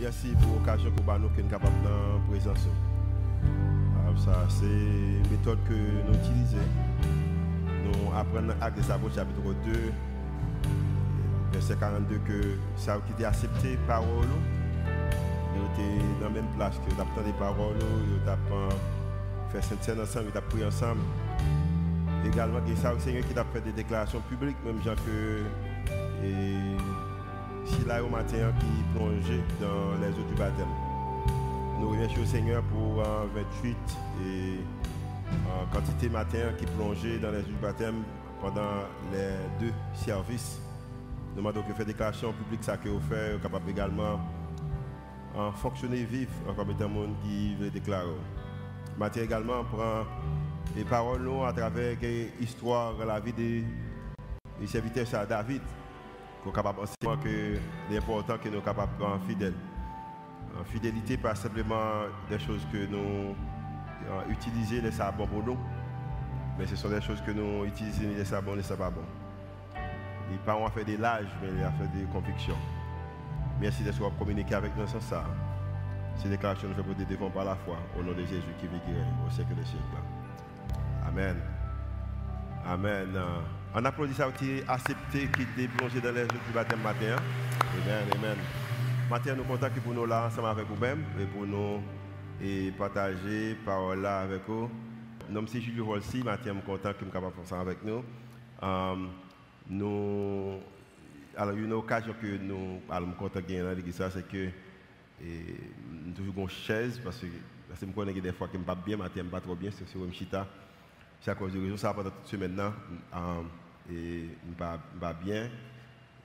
Merci pour l'occasion que nous sommes capables de présence. Ça, c'est une méthode que nous utilisons. Nous apprenons acte des apôtres chapitre 2, verset 42, que ça a été accepté par nous. Nous étions dans la même place que nous avons des paroles, nous avons fait cette scène ensemble, nous avons prié ensemble. Également, a le Seigneur qui a fait des déclarations publiques, même gens que là au matin qui plongeait dans les eaux du baptême. Nous remercions le Seigneur pour 28 et en quantité matin qui plongeait dans les eaux du baptême pendant les deux services. Nous demandons que fait déclaration publique ça que vous faites, capable également en fonctionner vif comme étant monde qui veut déclarer. Matin également prend les paroles à travers l'histoire, la vie des, serviteurs à David qu'on capable que l'important que nous capables d'être fidèles. En fidélité, pas simplement des choses que nous euh, utilisons, les sabons pour nous, mais ce sont des choses que nous utilisons, les sabons, les bon. Les parents ont fait des lâches, mais ils ont fait des convictions. Merci de pouvoir communiquer avec nous sans ça. Ces déclarations nous fait devant par la foi, au nom de Jésus qui vit au siècle des siècles. Amen. Amen. On applaudit ça qui accepté, qui est dans les eaux du baptême matin. Amen, amen. Matin, nous comptons pour nous là ensemble avec vous-même et pour nous et partager parole là avec vous. Nom c'est Julie Volsi, matin, je suis content que nous capable faire ça avec nous. Um, nous alors, une occasion que nous allons content de gagner dans l'église, c'est que nous toujours une chaise parce que je me connais des fois que je ne pas bien, je ne pas trop bien, c'est sur une chita. C'est à cause de raison, ça pendant toute semaine maintenant. Um, et je pas bien.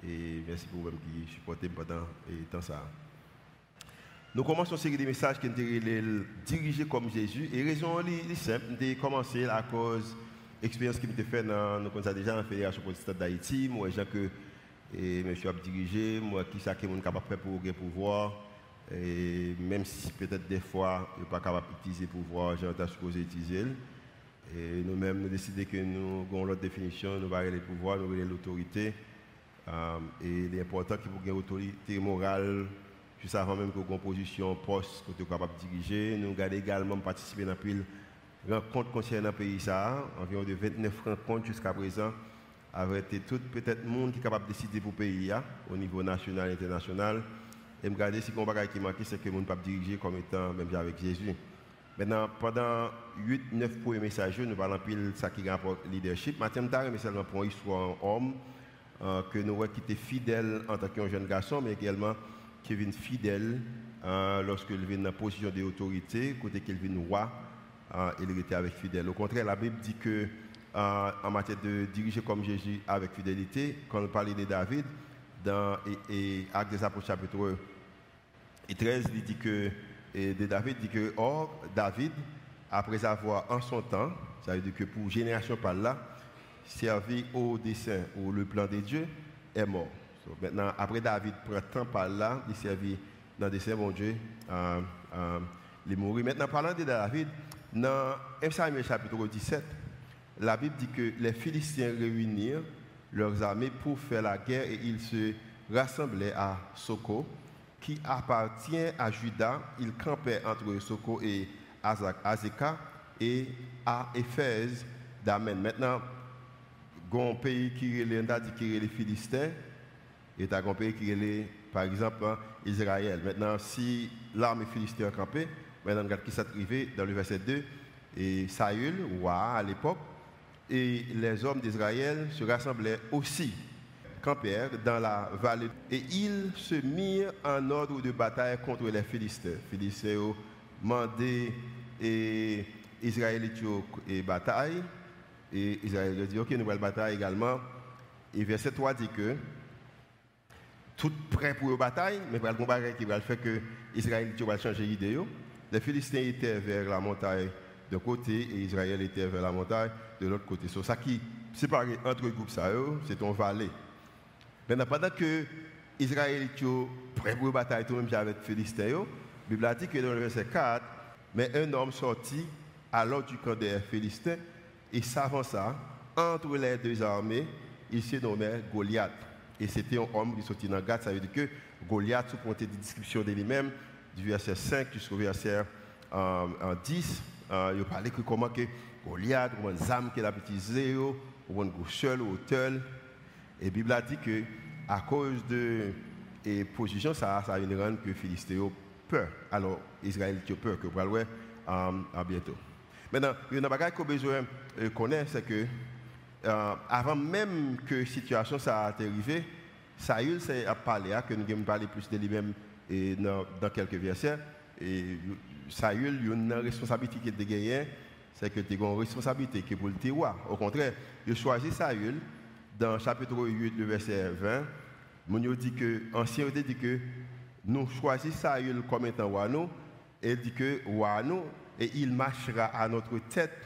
Et merci pour vous qui supportez pendant temps ça. Nous commençons une série de messages qui sont dirigés comme Jésus. Et raison est simple, de commencer à cause expérience qui m'a fait dans nous déjà dans la Fédération protestante d'Haïti, moi j'ai que a dirigé, moi qui ça qui est capable de pour le pouvoir et même si peut-être des fois il n'est pas capable d'utiliser le pouvoir, j'ai supposé utiliser. Nous-mêmes, nous décidons que nous avons l'autre définition, nous allons les pouvoirs, nous allons l'autorité. Euh, et il est important qu'il y ait autorité morale, juste avant même que une position, poste, que es capable de diriger. Nous allons également participer dans une rencontre concernant le pays, ça, environ de 29 rencontres jusqu'à présent, avec tout peut-être le monde qui est capable de décider pour le pays, au niveau national et international. Et me garder si bagage qui manque, c'est que le monde ne peut pas diriger comme étant, même avec Jésus. Maintenant, pendant 8-9 premiers messages, nous parlons de ça qui rapporte leadership. Maintenant, mais seulement pour une histoire homme euh, que nous avons qui était fidèle en tant qu'un jeune garçon, mais également qui est fidèle euh, lorsqu'il vient dans position d'autorité, côté qu'il vient roi, euh, il était avec fidèle. Au contraire, la Bible dit que euh, en matière de diriger comme Jésus avec fidélité, quand on parle de David, dans et Actes des Apôtres chapitre 13, il dit que et de David dit que, or, David, après avoir en son temps, ça veut dire que pour génération par là, servi au dessein ou le plan de Dieu, est mort. maintenant, après David prend temps par là, il servit dans le dessein, mon Dieu, euh, euh, il. Maintenant, parlant de David, dans 1 Samuel chapitre 17, la Bible dit que les Philistins réunirent leurs armées pour faire la guerre et ils se rassemblaient à Soko qui appartient à Judas, il campait entre Soko et Azeka et à Éphèse d'Amen. Maintenant, il pays qui est les Philistins et un pays qui est, par exemple, Israël. Maintenant, si l'armée philistine a campé, maintenant, regarde qui s'est arrivé dans le verset 2, et Saül, roi à l'époque, et les hommes d'Israël se rassemblaient aussi campèrent dans la vallée et ils se mirent en ordre de bataille contre les Philistins. Philistins ont demandé et Israël et bataille. Et Israël dit, ok, nouvelle bataille également. Et verset 3 dit que tout prêt pour la bataille, mais pour le combat qui va faire que Israël va changer d'idée. Les Philistins étaient vers la montagne d'un côté et Israël était vers la montagne de l'autre côté. C'est ça qui sépare entre les groupes, c'est un vallée. Maintenant, pendant que Israël est prêt pour la bataille, tout même avec Philistins, la Bible dit que dans le verset 4, mais un homme sortit alors du camp des Philistins et s'avança entre les deux armées, il se nommait Goliath. Et c'était un homme qui sortit dans Gath, ça veut dire que Goliath, pour des descriptions de lui-même, du verset 5 jusqu'au verset 10. il parlait que comment que Goliath, comment les âmes qu'il a utilisées, comment une seul hauteur. Et la Bible a dit que à cause de la position, ça, ça une rendre que Philistéo peur. Alors, Israël a peur, que vous allez à bientôt. Maintenant, il y a une chose qu'on a besoin de connaître, c'est que euh, avant même que la situation ça arrivé, Saül a parlé, hein, que nous allons parler plus de lui-même dans, quelques versets. Et Saül, il a une responsabilité qu'il a c'est que tu as une responsabilité qui est pour le roi. Au contraire, il a choisi Saül dans chapitre 8, le verset 20. Mon dit que, ancien dit que nous choisissons Saül comme étant nous, et dit que nous, et il marchera à notre tête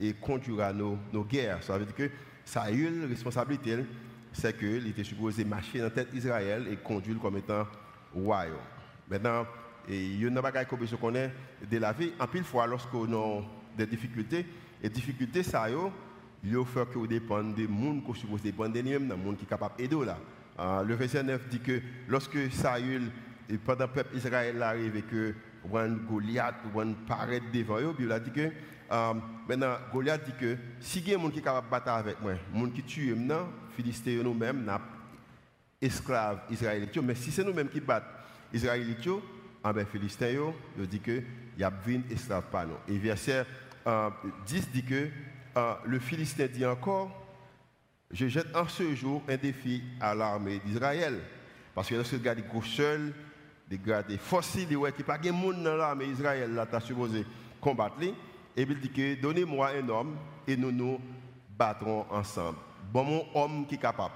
et conduira nos, nos guerres. Ça veut dire que Saül, responsabilité, c'est qu'il était supposé marcher dans la tête d'Israël et conduire comme étant roi. Maintenant, il y a une qu'on connaît de la vie. En pile fois, lorsqu'on a des difficultés, et difficultés, ça il faut que des gens dépendre des gens qui sont capables d'aider. Euh, le verset 9 dit que lorsque Saül, et pendant le peuple Israël arrive et que Goliath, paraît devant eux, a dit que euh, maintenant, Goliath dit que si il y a des gens qui sont capables de battre avec moi, des gens qui tuent maintenant, Philistins nous-mêmes, esclaves israélites. Mais si c'est nous-mêmes qui battons israélites, ah ben, Philistins, il dit que y a 20 esclaves par nous. Et verset 10 euh, dit que le Philistin dit encore Je jette en ce jour un défi à l'armée d'Israël. Parce que lorsque regarde les seul, des gars, des fossiles, n'y a pas de monde dans l'armée d'Israël, là, tu as supposé combattre. Et il dit que donnez-moi un homme et nous nous battrons ensemble. Bon, mon homme qui est capable.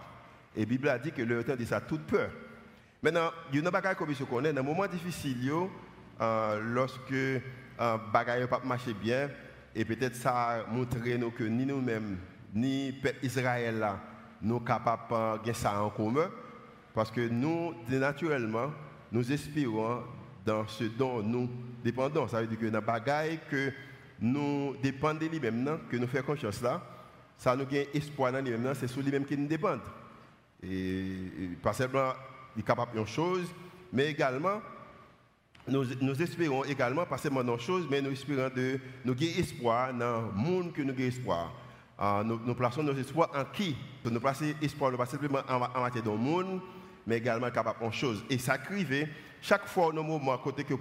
Et la Bible a dit que le temps dit ça toute peur. Maintenant, il y a une chose comme je connais, dans un moment difficile, euh, lorsque euh, bagaille pas bien, et peut-être ça montré nous que ni nous-mêmes, ni Israël nous sommes capables de ça en commun. Parce que nous, naturellement, nous espérons dans ce dont nous dépendons. Ça veut dire que dans bagaille que nous dépendons de lui-même, que nous faisons confiance là, ça nous gagne espoir dans lui-même, c'est sur lui-même qui nous dépend. Et, pas seulement il est capable de chose, mais également nous, espérons également, pas seulement dans choses, mais nous espérons de nous gagner espoir dans le monde que nous gagnons espoir. Uh, nous, plaçons nos espoirs en qui? Nous plaçons espoir pas simplement en, matière de monde, mais également capable en choses. Et ça crive, chaque fois, nos moments, côté que vous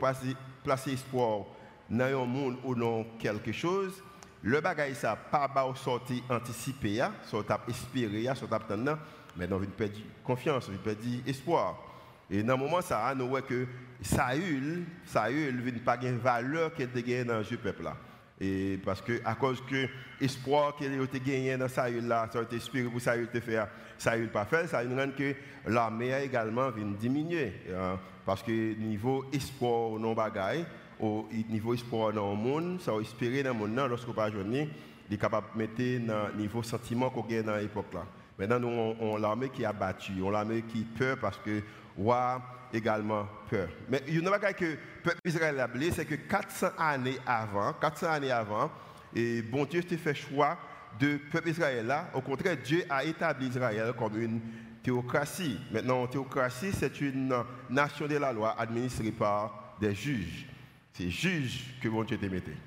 placez espoir dans un monde ou dans quelque chose, le bagage ça pas ba sorti anticipé, soit espéré, soit attendre, mais nous perdre confiance, nous perdre espoir. Et dans le moment ça, nous voyons que Saül, Saül n'a pas de valeur qu'il a gagné dans le peuple là. Et parce que à cause que l'espoir qu'il a gagné dans Saül là, ça a été espéré pour Saül de faire, Saül pas fait, ça rend que l'armée a également diminuer. Hein. parce que niveau espoir non bagaille, au niveau espoir dans le monde, ça a espéré dans le monde lorsqu'on pas journée, il est capable de mettre dans le niveau sentiment qu'on gagne dans l'époque là. Maintenant, nous, on, on l'armée qui a battu, on l'armée qui peur parce que roi également peur. Mais il y a une chose que le peuple Israël a blé, c'est que 400 années avant, 400 années avant, et bon Dieu s'est fait choix de peuple Israël là. Au contraire, Dieu a établi Israël comme une théocratie. Maintenant, théocratie, c'est une nation de la loi administrée par des juges. C'est juges que bon Dieu te mettait.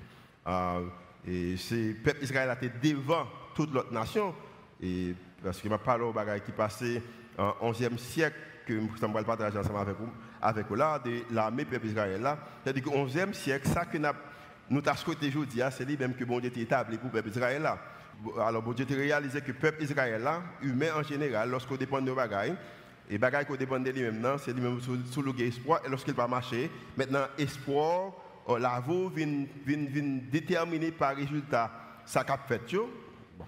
Euh, et c'est peuple Israël a été devant toute l'autre nation. Et parce qu'il m'a parlé au bagage qui passait en 11e siècle que je vais partager ensemble avec vous, avec vous là, de l'armée peuple Israël là. C'est-à-dire qu'au 11e siècle, ça que nous avons souhaité aujourd'hui, c'est lui-même que bon Dieu établi pour le peuple Israël là. Alors, bon Dieu a réalisé que le peuple Israël humain en général, lorsqu'on dépend de bagailles, et bagailles qu'on dépend de lui-même, c'est lui-même sous le espoir, et lorsqu'il va marcher, maintenant, espoir, oh, la voie vient, vient, déterminer par résultat ça qu'a fait.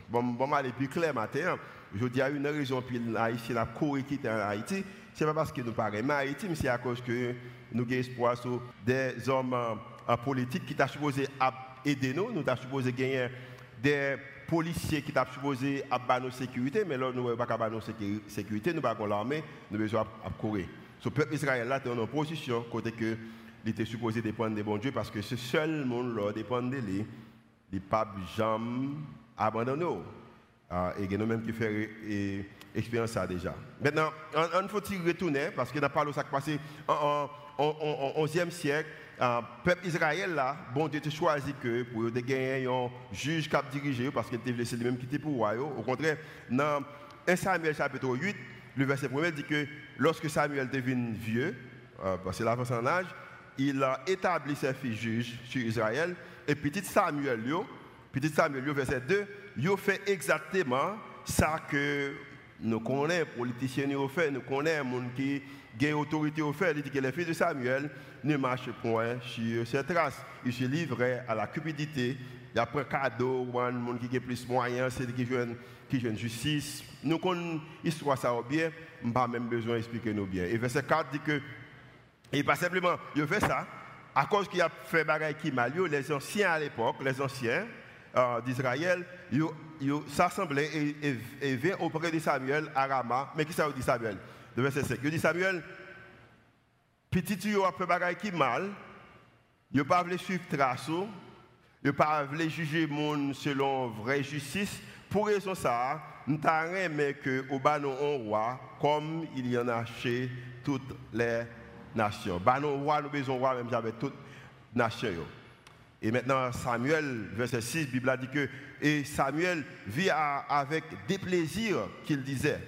Bon, bon, aller plus clair matin. Je dis à une raison, puis Haïti, la Corée qui en Haïti, ce n'est pas parce que nous parlons mais c'est à cause que nous avons espoir sur des hommes en politique qui sont supposés aider nous, nous sommes supposés gagner des policiers qui sont supposés à nos sécurité, mais là, nous n'avons pas nos sécurité, nous n'avons pas l'armée, nous avons besoin de courir. Ce peuple Israël là est en position, côté que il était supposé dépendre des bons dieux, parce que ce seul monde là dépend de lui, il pas jamais abandonné. Ah, et nous-mêmes qui fait expérience ça déjà. Maintenant, il faut y retourner parce que dans parlé de ça qui passé en, 11e siècle. Le ah, peuple Israël là, bon Dieu a choisi que pour gagner un juge qui a dirigé parce qu'il était laissé lui-même quitter pour Au contraire, dans 1 Samuel chapitre 8, le verset 1 dit que lorsque Samuel devint vieux, euh, parce qu'il avance en âge, il a établi ses fils juges sur Israël. Et petit Samuel, petit Samuel, verset 2, il fait exactement ça que nous connaissons, politiciens nous fait, nous connaissons, gens qui ont autorité au fait. Dit que les fils de Samuel ne marchent point sur ces traces. Ils se livrent à la cupidité. Un cadeau, gens qui ont plus moyens, c'est qui jouent qui justice. Nous connaissons l'histoire ça bien, pas même besoin d'expliquer nous bien. Et verset 4 dit que, et pas simplement, il fait ça, à cause qu'il a fait bagaille qui mal, les anciens à l'époque, les anciens euh, d'Israël, ils s'assemblaient et, et, auprès de Samuel à Rama. Mais qui ça dit Samuel? Le verset 5. Il dit Samuel, petit tu a fait bagaille qui mal, il pas voulu suivre trace, il pas voulu juger monde selon vraie justice. Pour raison ça, nous avons que au bas un roi comme il y en a chez toutes les nations. Bah nous roi, nous besoin roi même j'avais toutes les nations. Et maintenant, Samuel, verset 6, la Bible a dit que et Samuel vit avec des plaisirs qu'il disait.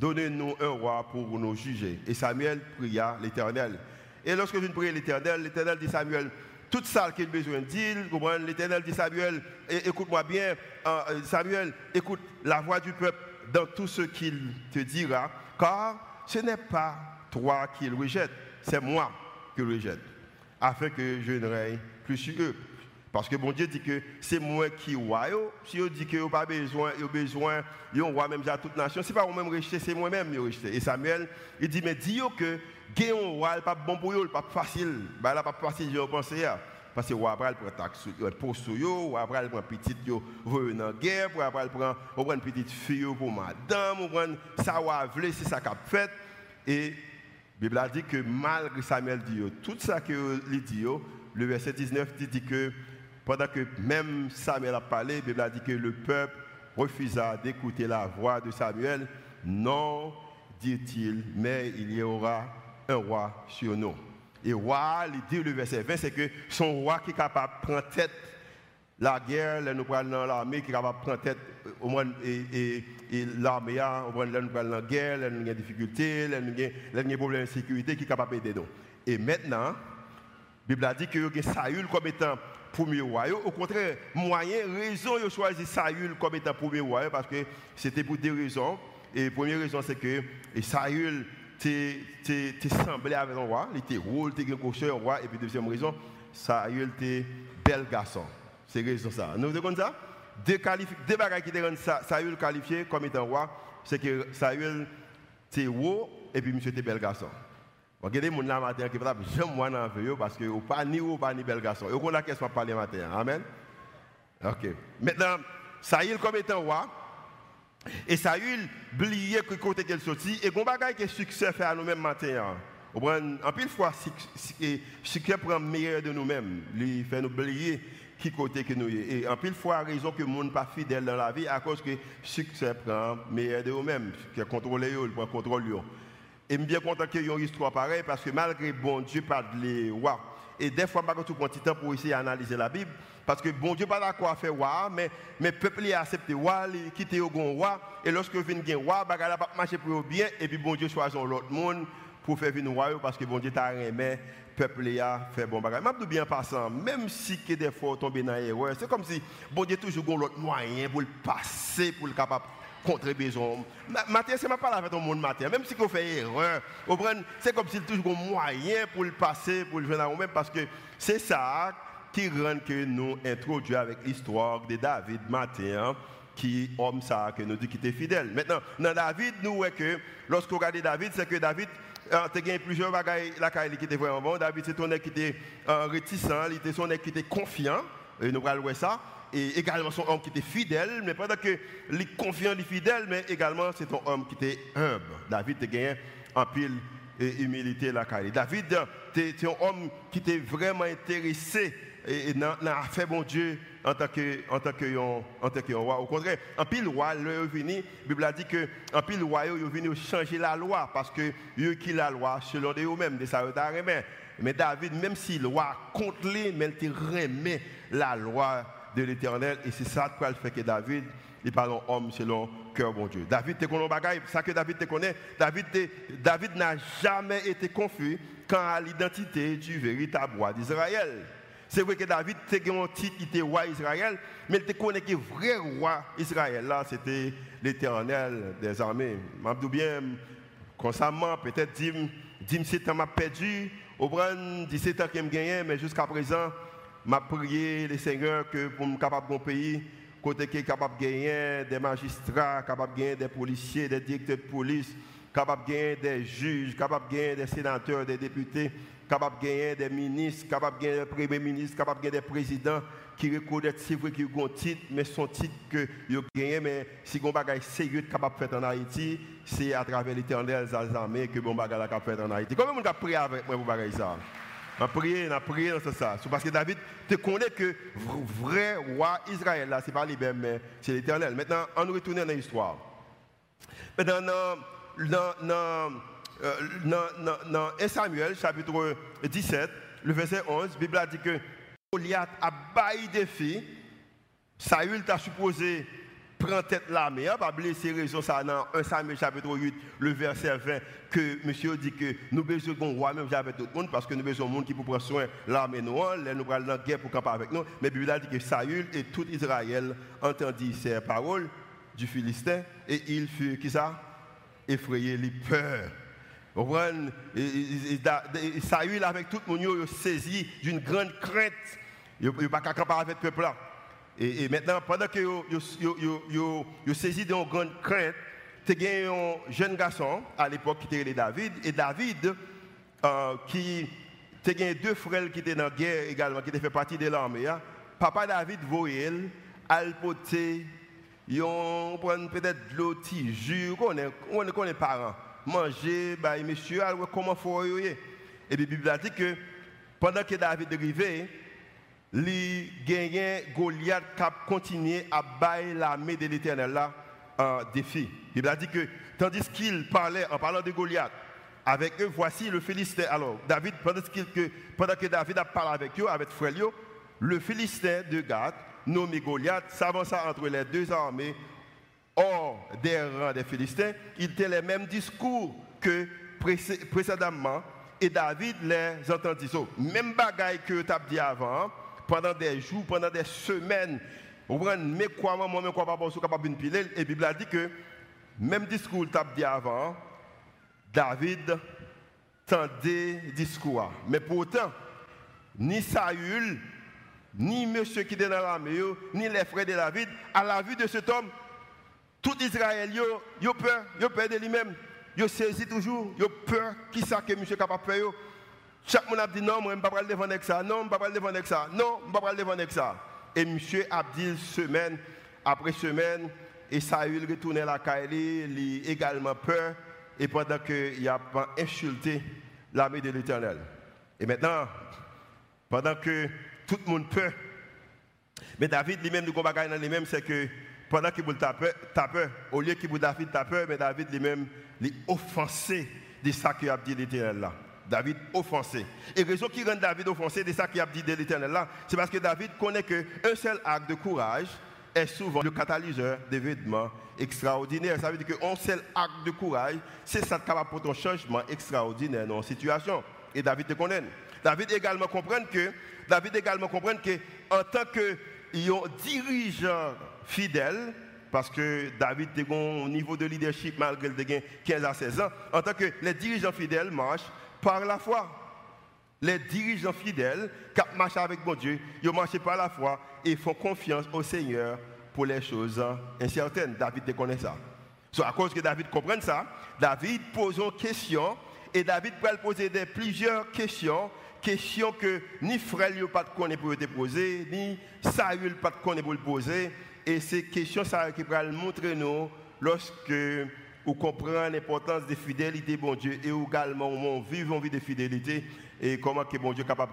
Donnez-nous un roi pour nous juger. Et Samuel pria l'Éternel. Et lorsque je prie l'Éternel, l'Éternel dit Samuel, tout ça qu'il a besoin de dire, l'Éternel dit Samuel, écoute-moi bien, euh, euh, Samuel, écoute la voix du peuple dans tout ce qu'il te dira, car ce n'est pas toi qu'il rejette, c'est moi qu'il rejette, afin que je ne règne plus sur eux. Parce que bon Dieu dit que c'est moi qui roi. Si on dit que vous pas besoin, vous besoin, vous roi même à toute nation, c'est pas vous-même rejeter, c'est moi-même qui rejeter. Et Samuel, il dit mais dis que gagner un roi, pas bon pour eux, pas facile. Bah là pas facile, je pense parce que roi prend taxe pour sur yo, roi prend petite yo, veut dans guerre, roi prend on prend petite fille pour madame, on prend ça roi veut, c'est ça qu'a fait et Bible a dit que malgré Samuel dit tout ça que il dit le verset 19 dit que pendant que même Samuel a parlé, Bible a dit que le peuple refusa d'écouter la voix de Samuel. Non, dit-il, mais il y aura un roi sur nous. Et roi, il dit le verset 20, c'est que son roi qui est capable de prendre tête la guerre, là, nous prenons dans l'armée qui est capable de prendre tête au moins et, et, l'armée, là, nous prenons la guerre, là, nous avons des difficultés, nous avons des problèmes de sécurité qui est capable d'aider nous. Et maintenant, Bible a dit que a Saül comme étant premier roi. Au contraire, moyen, raison, ils choisi Saül comme étant premier roi parce que c'était pour deux raisons. Et la première raison, c'est que Saül tu semblé avec un roi, il était rôle, il était un roi, et puis deuxième raison, Saül était bel garçon. C'est raison ça. Nous comme ça? Deux, deux bagages qui rendent Saül qualifié comme étant roi, c'est que Saül était haut et puis monsieur était bel garçon. Regardez mon là matin qui va j'aime moi dans la parce que pas ni haut, pas ni bel garçon. Et on a question parler matin. Amen. OK. Maintenant, Saül comme étant roi, et Saül oublié que côté qu'elle sorti et qu'on bagaille que succès fait à nous-mêmes matin. En pile fois succès prend meilleur de nous-mêmes, lui fait nous oublier qui côté que nous et en pile fois raison que monde pas fidèle dans la vie à cause que succès prend meilleur de nous-mêmes, qui contrôle il prend contrôle Et je suis bien content qu'il y ait une histoire pareille parce que malgré bon Dieu pas de les et des fois, je tout petit temps pour essayer d'analyser la Bible. Parce que bon Dieu pas d'accord à faire roi, mais le peuple a accepté roi, il quitté au roi. Et lorsque vient un roi, il va marcher pour bien. Et puis bon Dieu choisit l'autre monde pour faire venir roi parce que bon Dieu t'a aimé, le peuple a fait bon bagage. Je bien passant, même si que des fois tomber dans l'erreur, c'est comme si bon Dieu toujours l'autre moyen pour le passer, pour le capable contre besoin. Matin, c'est pas avec ton monde matin. Même si on fait erreur, c'est comme s'il toujours un moyen pour le passer, pour le venir à nous-mêmes, parce que c'est ça qui rend que nous introduisons avec l'histoire de David matin, qui homme ça, que nous dit qu'il était fidèle. Maintenant, dans David, nous voyons que lorsqu'on regarde David, c'est que David tu as plusieurs bagailles qui étaient vraiment bon. David, c'est ton qui était euh, réticent, il était son qui était confiant. Et nous allons ça et également son homme qui était fidèle, mais pas que les confiant, les fidèles, mais également c'est un homme qui était humble. David a gagné en pile et humilité la carrière. David, c'est un homme qui était vraiment intéressé et, n'a fait bon Dieu en tant que en tant que roi. Au contraire, en pile roi, le venu, la Bible a dit que en pile roi, ils venu changer la loi parce que eux qui la loi selon eux-mêmes, de ça Mais David, même si le roi contre lui, mais il remet la loi de l'Éternel et c'est ça qui fait que David il parle homme selon cœur bon Dieu. David te connaît bagaille, ça que David te connaît, David, David n'a jamais été confus quant à l'identité du véritable roi d'Israël. C'est vrai que David était un titre, il était roi Israël, mais il te connaît que le vrai roi Israël, là, c'était l'éternel des armées. Je bien, constamment, peut-être 17 ans m'a perdu, au 17 ans qu'il me gagné, mais jusqu'à présent, m'a prié le Seigneur que pour me capable de pays, côté qui est capable de gagner des magistrats, capable de gagner des policiers, des directeurs de police, capable de gagner des juges, capable de gagner des sénateurs, des députés, capable de gagner des ministres, capable de gagner des premiers ministres, capable de gagner des présidents qui reconnaissent, c'est vrai qu'ils ont un titre, mais son titre que ils ont mais si on bagage sérieux capable faire en Haïti, c'est à travers l'éternel armées que bon bagage capable de faire en Haïti. Comment on a prié avec moi pour bagage ça? On a prié, on a prié dans ça. C'est parce que David te connaît que vrai roi Israël, là, ce n'est pas lui mais c'est l'éternel. Maintenant, on retourne dans l'histoire. Maintenant, dans, dans, dans, dans, 1 Samuel, chapitre 17, le verset 11, la Bible dit que Goliath a baillé des filles. Saül t'a supposé prend tête l'armée. Va blesser raison ça dans 1 Samuel chapitre 8, le verset 20, que monsieur dit que nous besoin d'un roi, même avec tout le monde, parce que nous besoin d'un monde qui peut prendre soin de l'armée noire, nous allons dans la guerre pour camper avec nous. Mais Bible dit que Saül et tout Israël entendit ces paroles du Philistin et il fut, qui ça? Effrayé, les peurs. Saül avec tout le monde, saisi d'une grande crainte. Il peut pas camper avec le peuple là. Et, maintenant, pendant que vous saisi d'une grande crainte, tu as un jeune garçon à l'époque qui était David. Et David, euh, qui a deux frères qui étaient dans la guerre également, qui étaient fait partie de l'armée. Hein. Papa David voyait, al poté, on prend peut-être de l'eau, jus, on connaît les parents. Manger, bah, monsieur, comment faut Et puis la Bible dit que pendant que David arrivait, les gagnants Goliath qui à bailler l'armée de l'Éternel là en défi. Il a dit que tandis qu'il parlait en parlant de Goliath avec eux, voici le Philistin. Alors, David, pendant que, pendant que David a parlé avec eux, avec frère, le Philistin de Gath, nommé Goliath, s'avança entre les deux armées hors des rangs des Philistins. Il était les mêmes discours que précédemment et David les entendit. même bagaille que tu as dit avant, pendant des jours, pendant des semaines. Vous comprenez, mais quoi, moi, mais quoi, pas capable de piler. Et la Bible a dit que, même discours que dit avant, David tendait discours. Mais pourtant, ni Saül, ni monsieur qui était dans l'armée, ni les frères de David, à la vue de cet homme, tout Israël, a peur, il peur de lui-même. Il saisit toujours, a peur qui ça que monsieur capable de faire. Chaque monde a dit non, je ne vais pas le défendre avec ça. Non, je ne vais pas le défendre avec ça. Non, je ne vais pas le défendre avec ça. Et monsieur Abdil, semaine après semaine, et Saül retourné à la Kaili, il a également peur, et pendant qu'il a insulté l'armée de l'Éternel. Et maintenant, pendant que tout le monde peur, mais David lui-même, nous combat dans lui-même, c'est que pendant qu'il a peur, au lieu qu'il David a peur, mais David lui-même, il offensé de ça qu'il a dit l'Éternel là. David offensé. Et raison qui rend David offensé, c'est ça qui a dit de l'éternel là, c'est parce que David connaît qu'un seul acte de courage est souvent le catalyseur d'événements extraordinaires. Ça veut dire qu'un seul acte de courage, c'est ça qui va pour un changement extraordinaire dans une situation. Et David te connaît. David également comprend que, David également comprend que, en tant que dirigeant fidèle, parce que David est au niveau de leadership malgré le 15 à 16 ans, en tant que les dirigeants fidèles marchent par la foi. Les dirigeants fidèles qui marchent avec mon Dieu, ils marchent par la foi et font confiance au Seigneur pour les choses incertaines. David connaît ça. So, à cause que David comprend ça, David pose une question et David peut poser plusieurs questions, questions que ni frère n'a pas de pour te poser, ni Saül pas de pour le poser. Et ces questions ça qui le montrer nous lorsque ou comprendre l'importance de fidélité, bon Dieu, et également on vit une vie de fidélité et comment que bon Dieu est capable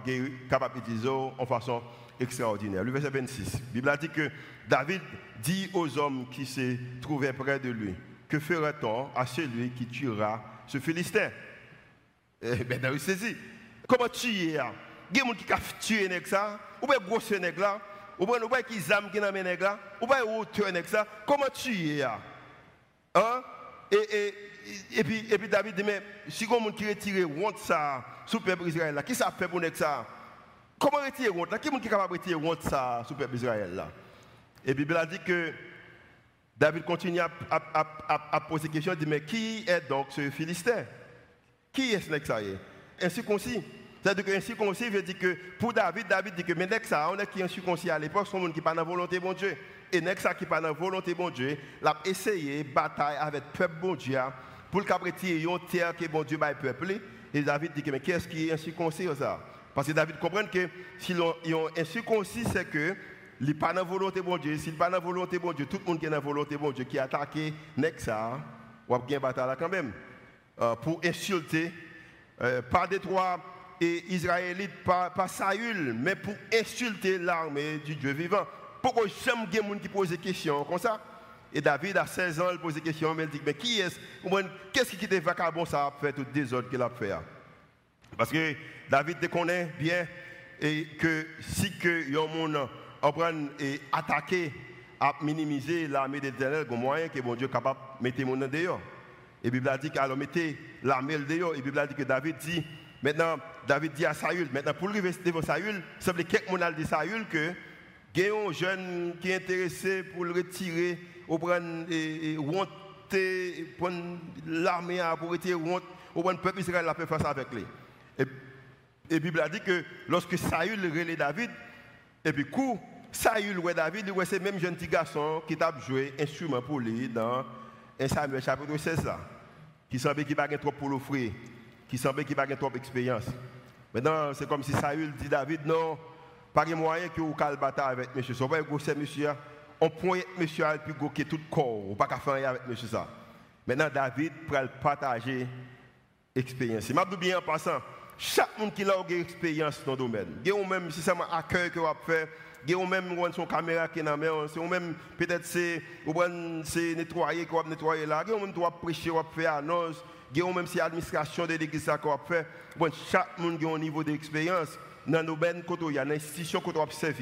capable d'utiliser en façon extraordinaire. Le verset 26, la Bible dit que David dit aux hommes qui se trouvaient près de lui, que fera-t-on à celui qui tuera ce Philistin? Eh bien, David saisi. Comment tuer Il y a des gens qui ont tué ça, ou bien gros nèg là, ou bien qui zam qui n'a ou bien hauteur nèg ça. Comment tuer Hein? Et, puis, David dit, mais si on qui retire honte ça sous le peuple Israël, là, qui ça fait pour ça? Comment retirer honte? Qui est capable de retirer honte ça sous le peuple Israël Et puis Bible a dit que David continue à, poser question, il dit, mais qui est donc ce Philistin? Qui est ce nègre ça Incirconcis. C'est-à-dire qu'un circoncis veut dire que pour David, David dit que mais ça, on est qui est circoncis à l'époque, c'est un monde qui pas dans la volonté de Dieu. Ça qui pas dans la volonté bon Dieu, l'a essayé bataille avec le peuple bon Dieu pour le retirer une terre que bon Dieu va peuple. Et David dit mais qu'est-ce qui est incirconcis Parce que David comprend que si l'on incirconcis, c'est que il pas dans volonté bon Dieu. S'il pas dans volonté bon Dieu, tout le monde qui est dans volonté bon Dieu, qui a attaqué ça, on va gagner bataille quand même. Euh, pour insulter, euh, pas des trois Israélites, pas Saül, mais pour insulter l'armée du Dieu vivant. Pourquoi j'aime des gens qui posent des questions comme ça? Et David, à 16 ans, il pose des questions, mais il dit, mais qui est-ce? Qu'est-ce qui était vacabon ça a fait tout désordre qu'il a fait Parce que David connaît bien et que si que y a monde apprend et attaquer à minimiser l'armée d'éternel, il y a moyen que mon Dieu est capable de mettre mon dehors. Et la Bible a dit qu'alors mettez l'armée dehors. Et la Bible a dit que David dit Maintenant, David dit à Saül, maintenant pour arriver devant Saül, il semble quelques monal de Saül que il y a un jeune qui est intéressé pour le retirer, pour prendre l'armée pour retirer honte, pour prendre le peuple Israël la faire face avec lui. Et, la Bible a dit que lorsque Saül relève David, et puis coup, Saül ouais David, c'est le même jeune petit garçon qui a joué instrument pour lui dans 1 Samuel chapitre 16 là, qui semblait qu'il n'y pas trop pour l'offrir qui semblait qu'il avait pas trop d'expérience. Maintenant, c'est comme si Saül dit David, non, pas de moyen que vous calme bataille avec monsieur. Si vous que monsieur, on pointe monsieur et puis goûter tout le corps. Vous pas faire avec monsieur ça. Maintenant, David pour partager l'expérience. Je dis bien en passant, chaque monde qui a une expérience dans le domaine, il y même si c'est un accueil que vous fait, il y a même son caméra qui est dans la main, c'est même peut-être c'est nettoyer, qu'on nettoyer là, il y même prêcher, qu'on faire annonce, même si l'administration de l'église a fait, bon, chaque monde a un niveau d'expérience. Dans nos ben quand il y a qu'on observe,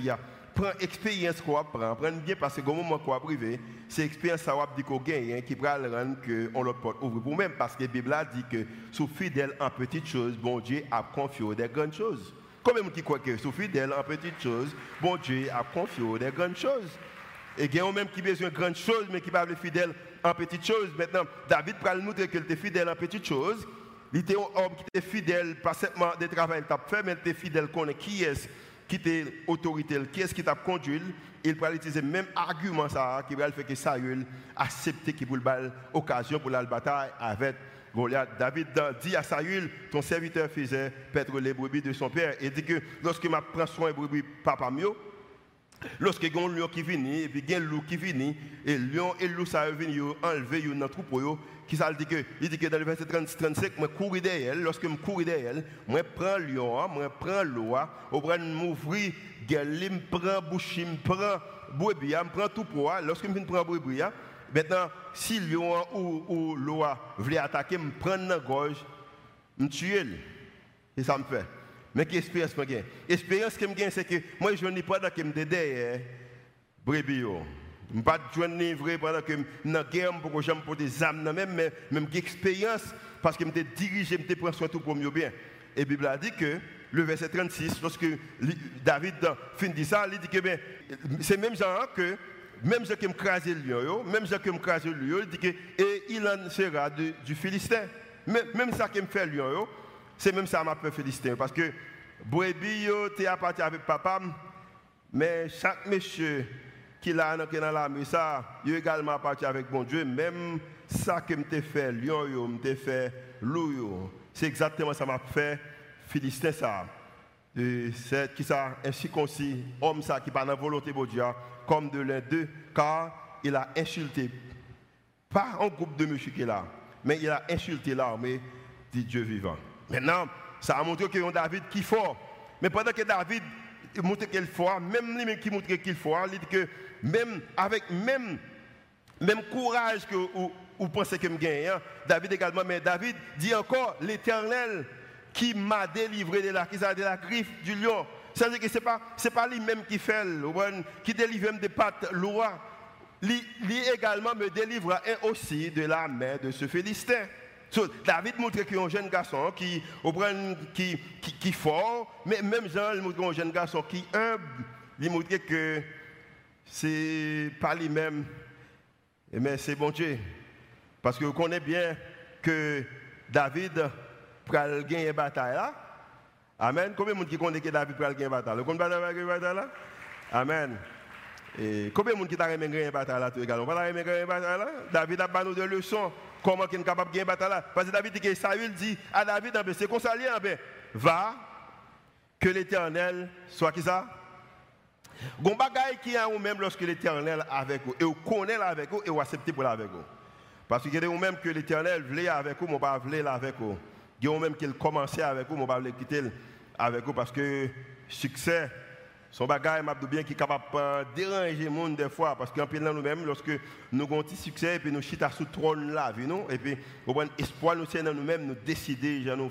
prends expérience qu'on apprend, prends bien parce que au moment qu'on privé, c'est l'expérience ça va dire qu'on gagne qui va rendre que on le porte ouvre pour même parce que la Bible a dit que sous fidèle en petites choses, bon Dieu a confié des grandes choses. Combien qui croit que sous fidèle en petites choses, bon Dieu a confié des grandes choses. Et il y a même qui besoin de grandes choses mais qui parle fidèle en petites choses. Maintenant, David va nous montrer qu'il était fidèle en petites choses. Il était un homme qui était fidèle, pas seulement des travail qu'il a fait, mais il était fidèle connaît qui est qui était autorité, qui est-ce qui t'a conduit. Il va utiliser même argument qui va faire que Saül accepte qu'il pour occasion pour la bataille avec Goliath. David dit à Saül, ton serviteur faisait perdre les brebis de son père. Et dit que lorsque je prends soin des brebis, papa mieux, Lorsque il y a un lion qui vient, et puis il y a un loup qui vient, et lion et loup, ça vient enlever dans le troupeau, qui ça dit que, il dit que dans le verset 35, je cours derrière elle, lorsque je cours derrière elle, je prends le lion, je prends l'eau, je prends m'ouvrir, je prends bouche, je prends brebis, je prends tout pour lorsque je prends brebis, maintenant, si le lion ou, ou l'eau veut attaquer, je prends la gorge, je tue. Et ça me fait. Mais quelle expérience que j'ai L'expérience que j'ai, c'est que moi, je n'ai pas que je derrière brebis. Je ne pas de vrai pendant que en guerre pour pour des âmes, même, mais même expérience parce que je me dirigé, je me prends soin tout pour mieux bien. Et Bible a dit que le verset 36, lorsque David finit ça, il dit que ben, c'est même genre que même ce qui me crase le lion, même ce qui me crase le lion, il dit que et il en sera du, Philistin. Même, ça qui me fait lion, c'est même ça m'a fait féliciter. Parce que Brebis, tu es appartenu avec papa, mais chaque monsieur qui l'a dans la ça, il également appartenu avec mon Dieu. Même ça que je fait, lion, je fait loup. C'est exactement ça m'a fait féliciter ça. C'est qui ça, ainsi concis, homme ça qui dans la volonté de Dieu, comme de l'un d'eux, car il a insulté, pas un groupe de monsieur qui est là, mais il a insulté l'armée du Dieu vivant. Maintenant, ça a montré que David qui est fort. Mais pendant que David montre qu'il est fort, même lui qui montre qu'il est il dit que même avec même, même courage que vous, pensez que je gagne, hein, David également, mais David dit encore, l'Éternel qui m'a délivré de la, de la griffe du lion. C'est-à-dire que ce n'est pas, pas lui-même qui fait, qui délivre des pattes lourdes. Lui, également me délivre aussi de la main de ce Philistin. David montre qu'il y a un jeune garçon qui, qui, qui, qui fort, mais même Jean il montre un jeune garçon qui humble. Il montre que c'est pas lui-même, mais c'est bon Dieu. Parce que vous connaissez bien que David pral gagner bataille là. Amen. Combien de monde qui connaît que David pral gagner bataille? Vous connaissez une bataille là? Amen. Et combien de monde qui t'a gagné une bataille là tout également? Pas gagner bataille là? David a donné des leçons comment il est capable de gagner bataille. Parce que David dit que Saül dit à David, ah ben, c'est qu'on s'allie, ah ben, va, que l'éternel soit qui ça? Gon bagay qui a ou même lorsque l'éternel avec vous, et vous connaissez avec vous, et vous acceptez pour avec vous. Parce que vous même que l'éternel voulait avec vous, mais pas voulait avec vous. A même qu'il commençait avec vous, mais pas voulait quitter avec vous parce que succès, son bagage, m'a bien qui est capable de déranger le monde des fois. Parce qu'en plus, nous-mêmes, lorsque nous avons un petit succès, et puis nous chita sous le trône là, et puis, avons espoir, nous dans nous-mêmes, nous décider, nous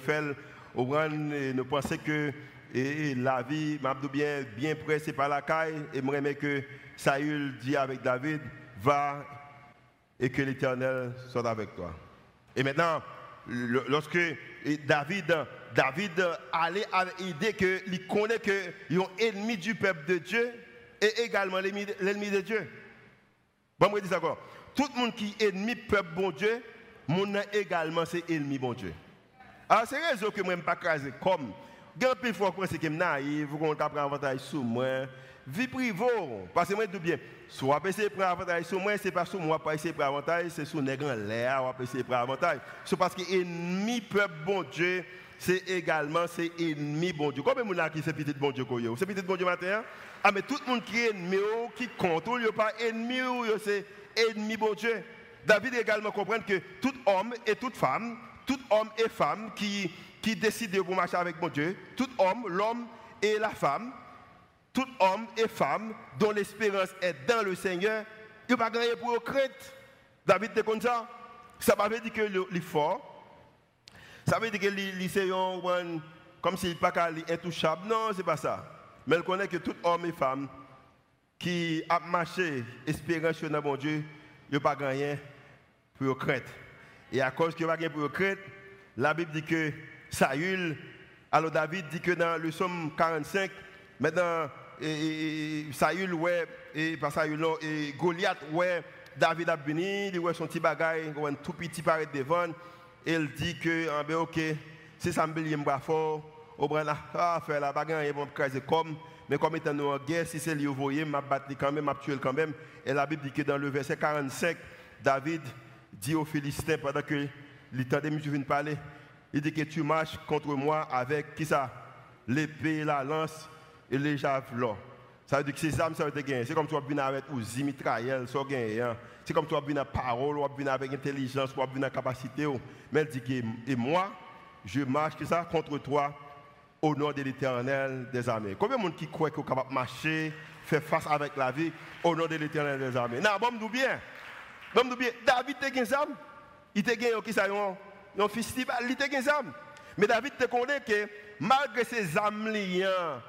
nous penser que et la vie, m'a bien, bien pressé par la caille, et je que Saül dit avec David, va et que l'Éternel soit avec toi. Et maintenant, lorsque David, David allait avec l'idée qu'il connaît qu'il est ennemi du peuple de Dieu et également l'ennemi de Dieu. Bon, moi, dis encore. Tout le monde qui est ennemi du peuple bon Dieu, mon également c'est ennemi bon Dieu. Alors, c'est raison que je ne pas comme. Quand plus fois que c'est que naïf, vous prendre avantage sur moi. Vie privée, parce que moi, tout bien. Soit essayer de prendre avantage sur moi, c'est pas sur moi, pas essayer prendre avantage, c'est sur les en l'air, essayer de prendre avantage. C'est parce que ennemi peuple bon Dieu, c'est également c'est ennemi bon Dieu. Combien de gens qui c'est petit bon Dieu C'est petit bon Dieu matin Ah mais tout le monde qui est ennemi qui contrôle, il pas ennemi c'est ennemi bon Dieu. David également comprend que tout homme et toute femme, tout homme et femme qui qui décident pour marcher avec mon Dieu, tout homme, l'homme et la femme, tout homme et femme dont l'espérance est dans le Seigneur, il va gagner pour eux crête. David était comme ça. Ça veut dire que l'effort, ça veut dire que c'est comme s'il pas intouchable. Non, ce n'est pas ça. Mais il connaît que tout homme et femme qui a marché, espérance dans mon Dieu, il a pas gagné pour crête. Et à cause qu'il va gagner pour eux crête, la Bible dit que Saül, alors David dit que dans le psaume 45, maintenant, Saül, ouais, et pas Saül, non, et Goliath, ouais, David a béni, il ouais son petit bagage, un tout petit paraît devant, il dit que, ah ben ok, c'est ça, me fort, au bras ah, faire la bagarre, va me comme, mais comme étant nous en guerre, si c'est lui, vous voyez, m'a battu quand même, m'a tué quand même. Et la Bible dit que dans le verset 45, David dit aux Philistins, pendant que l'état des viennent parler, il dit que tu marches contre moi avec qui ça? L'épée, la lance et les javelots. Ça veut dire que ces armes, ça veut dire C'est comme tu vas venir avec aux mitrailleuses, ça hein. C'est comme tu vas venir parole, tu vas venir avec intelligence, tu vas venir capacité. Oh. Mais elle dit que et moi, je marche ça contre toi au nom de l'éternel des armées. Combien de monde qui croit qu'on est capable de marcher, faire face avec la vie au nom de l'éternel des armées? Non, bon, nous bien. Bon, nous bien. David, tu as des armes? Il t'a gagné, un festival, il était des âmes. Mais David te connaît que malgré ces âmes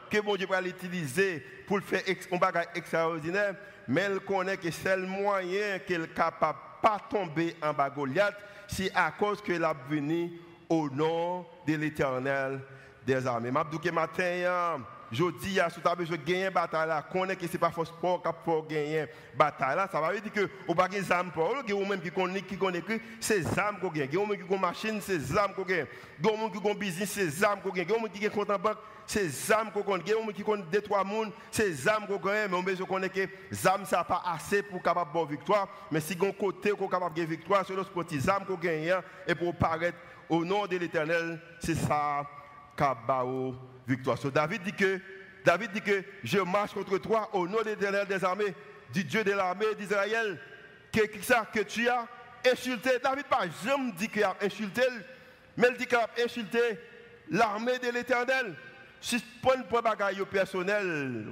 que bon Dieu va l'utiliser pour faire un bagage extraordinaire, mais il connaît que c'est le moyen qu'il est capable de pas tomber en bas Goliath, c'est à cause qu'il a venu au nom de l'éternel des armées. Matin, je dis à ce que je gagner une bataille là, connaît que ce n'est pas force pour pour gagner. Bataille ça veut dire que au pas des armes pour, y a même qui connaît qui connaît que c'est armes qu'on gagne, a même qui ont machine, c'est armes qu'on gagne, a même qui ont business, c'est armes qu'on gagne, a même qui ont compte en banque, c'est armes qu'on gagne, a même qui connaît deux trois monde, c'est armes qu'on gagne, mais on besoin connaît que armes ça pas assez pour capable de victoire, mais si on côté qu'on capable de victoire, c'est l'autre petit armes qu'on gagne. Et pour paraître au nom de l'Éternel, c'est ça capable victoire. David dit que David dit que je marche contre toi au nom de l'éternel des armées, du Dieu de l'armée d'Israël, que, ça, que tu as insulté. David pas jamais dit qu'il a insulté, mais il dit qu'il a insulté l'armée de l'éternel. Si pour bagaille personnel,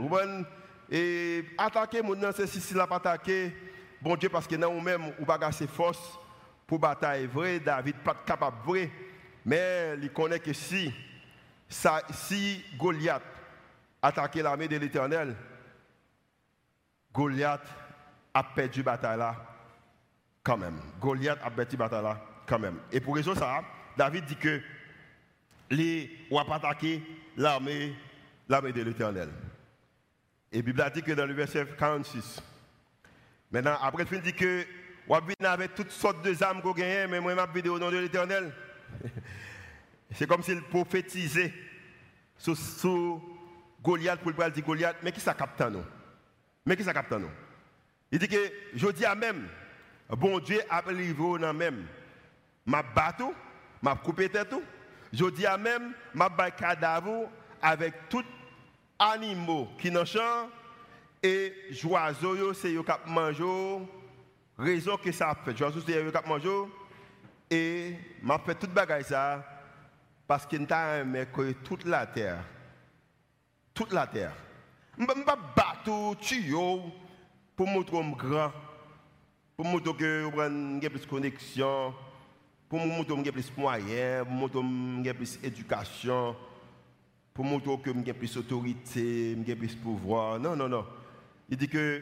et attaquer mon nom, c'est si la pas attaquer, bon Dieu, parce que nous même ou pas assez force pour bataille vrai, David pas capable vrai, mais il connaît que si, si Goliath attaquait l'armée de l'éternel, Goliath a perdu bataille là, quand même. Goliath a perdu bataille là, quand même. Et pour raison ça, David dit que les ou pas attaquer l'armée, l'armée de l'éternel. Et la Bible dit que dans le verset 46, maintenant, après, il dit que on avec toutes sortes de âmes qu'on gagne, mais moi, vais au nom de l'éternel. C'est comme s'il prophétisait sur, Goliath pour le dire Goliath, mais qui ça capte nous? Mais qui ça capte nous? Il dit que je dis à même, bon Dieu a livré dans même, ma bateau, ma coupé tête tout. Je dis à même, ma cadavre avec tout animaux qui n'ont champ et oiseaux, c'est eux qui mangent. Raison que ça fait. Oiseaux, c'est eux qui mangent. Et m'a fait toute bagaille ça parce qu'il t'a aimé que toute la terre, toute la terre, je ne pas battre, tuer pour montrer grand, pour montrer que j'ai plus de connexion, pour montrer que j'ai plus de moyens, pour montrer que j'ai plus d'éducation pour montrer que j'ai plus d'autorité, j'ai plus de pouvoir. Non, non, non. Il dit que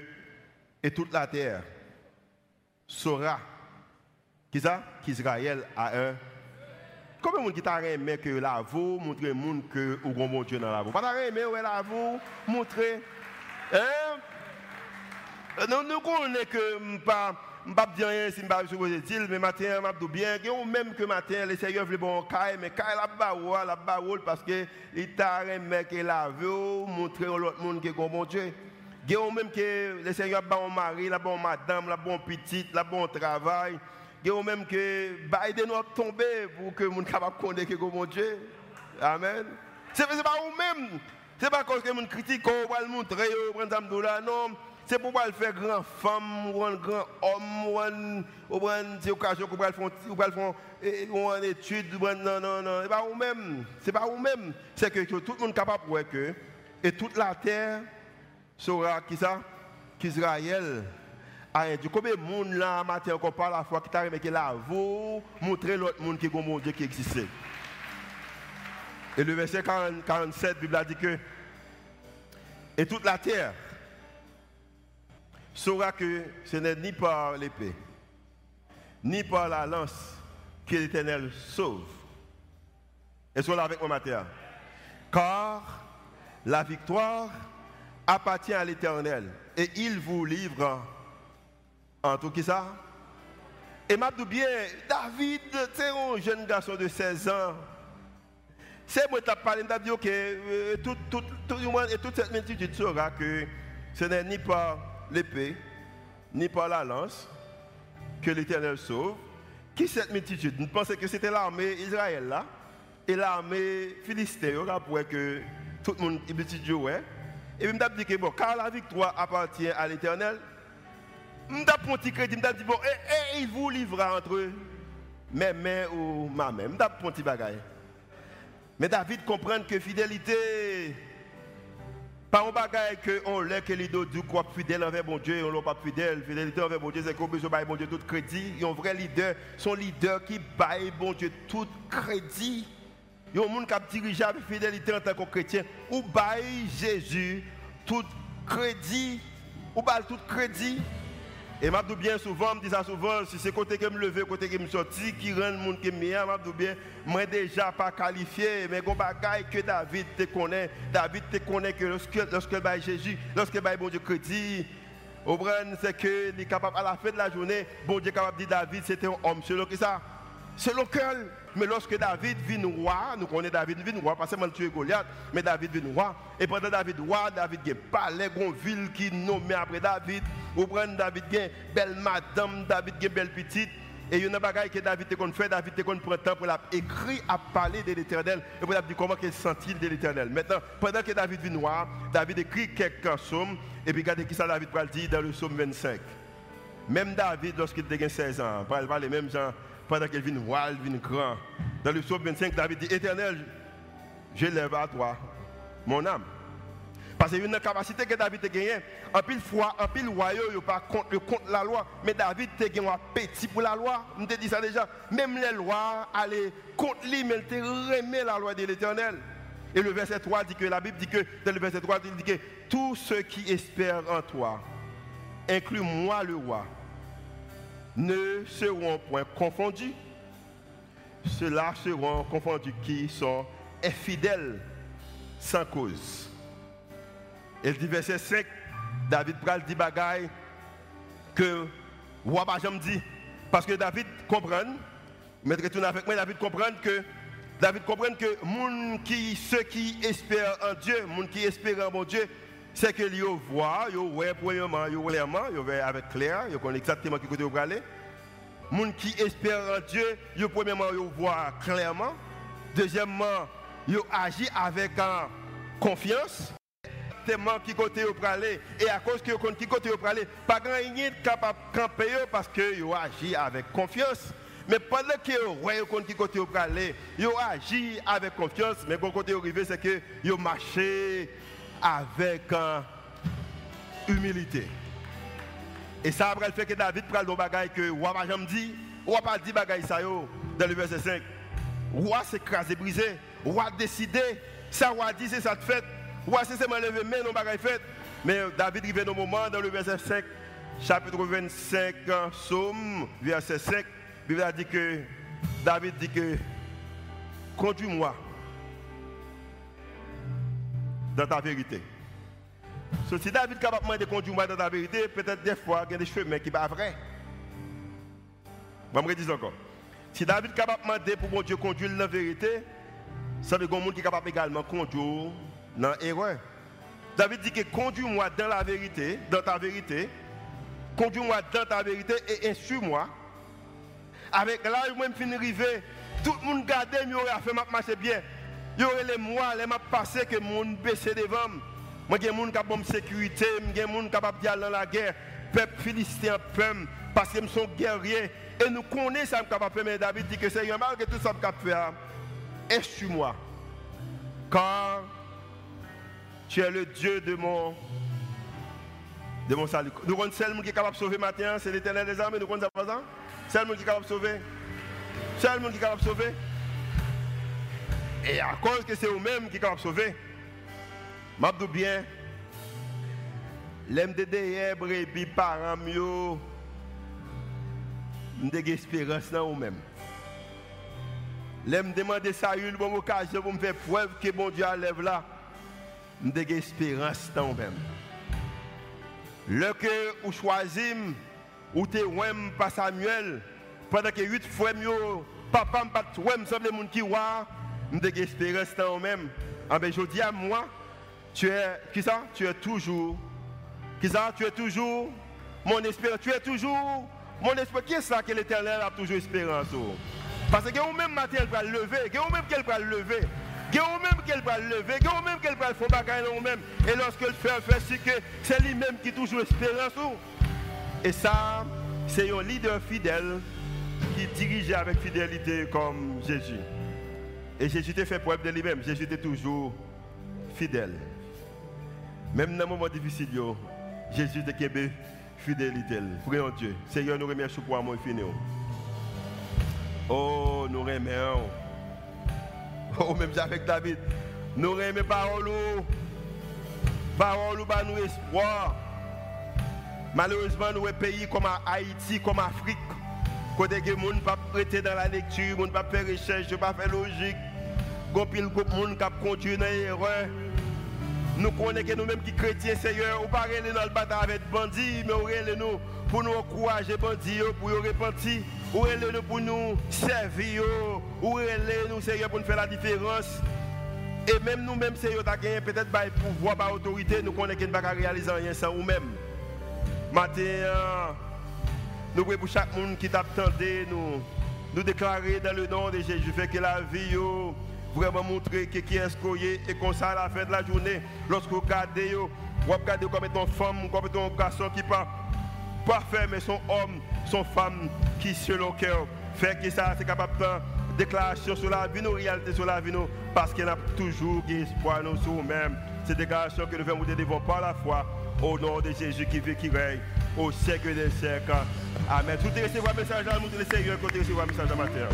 et toute la terre saura qu'Israël a un Combien de monde qui t'a aimé que la vous montrer monde que ou bon Dieu dans la vous? Pas t'a aimé ouais la vous montrer hein Nous nous connaissons que pas ne dire rien si ne supposé dire, mais matin, je dis bien, que même que matin, le Seigneur veut bon caille, mais caille la baoua, la baoua, parce que il t'a remis que la veut montrer l'autre monde que est bon Dieu. Il même que le Seigneur a bon mari, la bon madame, la bon petite, la bon travail. Il même que Biden nous tomber pour que monde capable connaître bon Dieu. Amen. C'est pas vous-même. C'est pas parce que nous critiquons, on va le montrer, on va le non. C'est pour le faire grand femme, ou grand homme, ou un, ou un, occasion pour faire, ou une étude, non, non, non, c'est pas vous-même, c'est pas vous-même. C'est que tout le monde est capable de que, et toute la terre sera qui ça? Qu'Israël a dit. Combien de monde là, matin, qu'on parle à la fois, qui t'a que là, vous montrer l'autre monde qui est mon Dieu qui existe. Et le verset 47, la Bible a dit que, et toute la terre, saura que ce n'est ni par l'épée, ni par la lance que l'Éternel sauve. Et soit là avec moi matin. Car la victoire appartient à l'Éternel et il vous livre en tout cas ça. Et m'a dit bien, David, c'est un jeune garçon de 16 ans. C'est moi qui ai parlé, dit que euh, tout, tout, tout, et toute cette multitude saura que ce n'est ni par l'épée, ni par la lance, que l'Éternel sauve. Qui cette multitude? Nous pensons que c'était l'armée Israël là, et l'armée philistine, pour que tout le monde petit ouais. Et je dit que bon, car la victoire appartient à l'Éternel, je me un petit crédit, je dit bon, et, eh, eh, il vous livrera entre mes mains ou ma main. Je me un petit. Mais David comprend que fidélité, pas un bagage que on l'a que les deux quoi fidèle envers bon Dieu, on l'a pas fidèle. Fidélité envers bon Dieu, c'est qu'on besoin de bon Dieu tout crédit. Il y a un vrai leader, son leader qui baille bon Dieu tout crédit. Il y a un monde qui dirige avec fidélité en tant que chrétien. Ou baille Jésus tout crédit. Ou baille tout crédit. Et dis bien souvent, je dis ça souvent, si c'est côté que me lever, côté que me sorti, qui rend le monde qui je dis bien, moi déjà pas qualifié, mais bagaille que David te connaît, David te connaît que lorsque, lorsque il Jésus, lorsque il bon Dieu crédit, c'est que est capable à la fin de la journée, bon Dieu capable de dire David c'était un homme, que ça, selon cœur. Mais lorsque David vit roi, nous connaissons David vit roi, pas seulement tuer Goliath, mais David vit roi. Et pendant David roi, David a palais, une ville qui nommé après David. Ou prendre David a belle madame, David a belle petite. Et il y a une bagaille que David a fait, David a pris le temps pour écrire à parler de l'éternel et pour dire comment il sent de l'éternel. Maintenant, pendant que David vit noir, David écrit quelques psaumes et puis regardez qui ça David va dire dans le psaume 25. Même David, lorsqu'il a 16 ans, il parle les mêmes gens pendant qu'il vient roi, il vient grand. Dans le psaume 25, David dit Éternel, je lève à toi mon âme. Parce que une capacité que David a gagnée, en pile fois, en pile royaume, pas contre, contre la loi, mais David a gagné un petit pour la loi. Je te dit ça déjà. Même les lois allaient contre lui, mais il remet la loi de l'éternel. Et le verset 3 dit que la Bible dit que, dans le verset 3, il dit que tous ceux qui espèrent en toi, inclus moi le roi, ne seront point confondus. Ceux-là seront confondus qui sont infidèles sans cause. Et le verset 5, David pral dit bagaille que roi Bajam dit. Parce que David comprend, mettez tout avec moi, David comprend que David comprend que ceux qui espèrent en Dieu, monde qui espèrent en mon Dieu, c'est que ils voient, ils voient premièrement, ils voient clairement, ils voient avec clair, ils connaissent exactement qui côté ils aller. Les qui espèrent en Dieu, ils premièrement, ils voient clairement. Deuxièmement, ils agissent avec confiance exactement qui côté vous aller et à cause que vous qui côté vous aller pas grand rien capable camper parce vous agit avec confiance mais pendant que vous voyez qui côté vous aller vous agit avec confiance mais bon côté arrivé c'est que vous marchez avec humilité. Et ça après le fait que David prend le bagaille que roi pas jamais dit roi pas dit bagaille ça yo dans le verset 5 roi s'écraser brisé. Roi décidé ça roi dit c'est ça de fait. Voici c'est moi levé mais non bagaille fait. Mais David arrive au moment dans le verset 5, chapitre 25, Somme, verset 5, Bible a dit que David dit que conduis-moi dans ta vérité. si David est capable de conduire dans ta vérité, peut-être des fois, il y a des chemins qui ne sont pas vrais. Je me redis encore. Si David est capable de pour Dieu conduire dans la vérité, ça veut dire que qui est capable également de conduire dans l'erreur. David dit que conduis-moi dans la vérité, dans ta vérité, conduis-moi dans ta vérité et instruis-moi. Avec là, je fini arriver, tout le monde garde, il aurait fait marcher bien. Il y aurait les mois, les m'a passé que mon baissé devant. Moi, j'ai gens qui ont sécurité, j'ai qui capable d'aller dans la guerre. Peuple philistin, peuple, parce qu'ils sont guerriers. Et nous connaissons ça, capable mais David dit que c'est un mal que tout ça peut faire. Instruis-moi. Car tu es le Dieu de mon, de mon salut. Nous connaissons celle qui est capable de sauver matin, c'est l'éternel des armées. Nous connaissons ça Celle qui est capable de sauver? Celle qui est capable de sauver? Et à cause que c'est vous-même qui de sauver, je bien, l'aime de derrière, puis parents mieux, nous avons espérance dans vous-même. L'aime demander ça, une bonne occasion pour me faire preuve que mon Dieu lève là nous avons espérance dans nous-mêmes. Le que vous choisissez, ou te ouem pas Samuel, pendant que huit fois papa m'a pas ouem, semble gens qui voient, nous avons espérance nous-mêmes. Ah ben je dis à moi, tu es, qui ça? Tu es toujours, qui ça? Tu es toujours mon espérance, tu es toujours mon espérance. Qui est ça que l'éternel a toujours espérance? Oh? Parce que vous-même matin, elle va lever, vous-même qu'elle va lever. A même qu'elle va lever, a même qu'elle va faire bagaille même. Et fait, fait c'est que c'est lui-même qui toujours espérance. Et ça, c'est un leader fidèle qui dirige avec fidélité comme Jésus. Et Jésus t'a fait preuve de lui-même. Jésus était toujours fidèle. Même dans les moments difficiles, Jésus était fidélité. Prions Dieu. Seigneur, nous remercions pour amour fini. Oh, nous remercions. Oh, même avec David. Nous aimons paroles. Paroles nous nous espoir. Malheureusement, nous, pays comme Haïti, comme Afrique, côté que les gens ne pas prêter dans la lecture, ne pas faire recherche, ne pas faire logique. Pile de monde qui continuer dans l'erreur. Nous connaissons que nous-mêmes qui chrétiens, Seigneur, ou pas dans le bataille avec bandits, mais nous pour nous encourager bandits, pour nous repentir. Est le pour nous servir est nous Seigneur pour nous faire la différence Et même nous-mêmes Seigneur gagné peut-être par pouvoir par autorité nous connaissons qu'il ne pas réaliser rien sans nous-mêmes. Matin nous prions pour chaque monde qui t'attendait nous nous déclarer dans le nom de Jésus fait que la vie vraiment montrer que qui est ce et qu'on ça à la fin de la journée lorsque vous regardez vous regardez comme étant femme comme étant garçon qui pas parfait mais son homme son femme qui selon cœur fait que ça c'est capable Déclaration sur la vie, nos réalités sur la vie, nous, parce qu'il a toujours espoir nous sur nous-mêmes. C'est déclaration que nous devons devant par la foi, au nom de Jésus qui vit, qui règne, au siècle des siècles. Amen. Tout recevoir un message le monde, le Seigneur, tu recevoir un message dans ma terre.